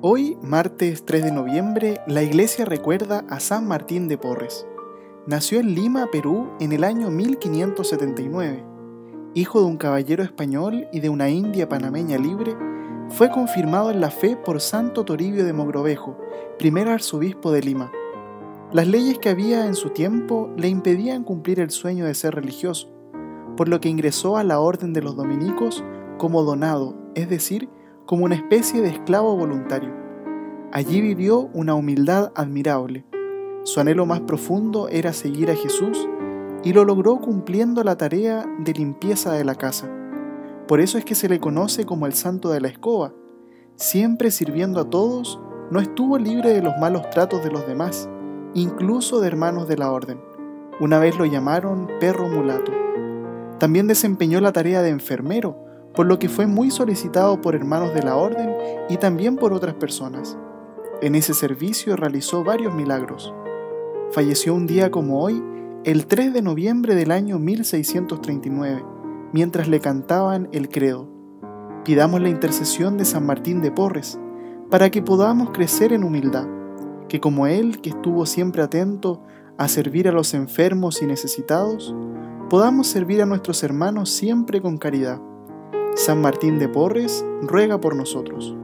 Hoy, martes 3 de noviembre, la iglesia recuerda a San Martín de Porres. Nació en Lima, Perú, en el año 1579. Hijo de un caballero español y de una india panameña libre, fue confirmado en la fe por Santo Toribio de Mogrovejo, primer arzobispo de Lima. Las leyes que había en su tiempo le impedían cumplir el sueño de ser religioso, por lo que ingresó a la orden de los dominicos como donado, es decir, como una especie de esclavo voluntario. Allí vivió una humildad admirable. Su anhelo más profundo era seguir a Jesús y lo logró cumpliendo la tarea de limpieza de la casa. Por eso es que se le conoce como el santo de la escoba. Siempre sirviendo a todos, no estuvo libre de los malos tratos de los demás, incluso de hermanos de la orden. Una vez lo llamaron perro mulato. También desempeñó la tarea de enfermero, por lo que fue muy solicitado por hermanos de la orden y también por otras personas. En ese servicio realizó varios milagros. Falleció un día como hoy, el 3 de noviembre del año 1639, mientras le cantaban el credo. Pidamos la intercesión de San Martín de Porres, para que podamos crecer en humildad, que como Él, que estuvo siempre atento a servir a los enfermos y necesitados, podamos servir a nuestros hermanos siempre con caridad San Martín de Porres ruega por nosotros.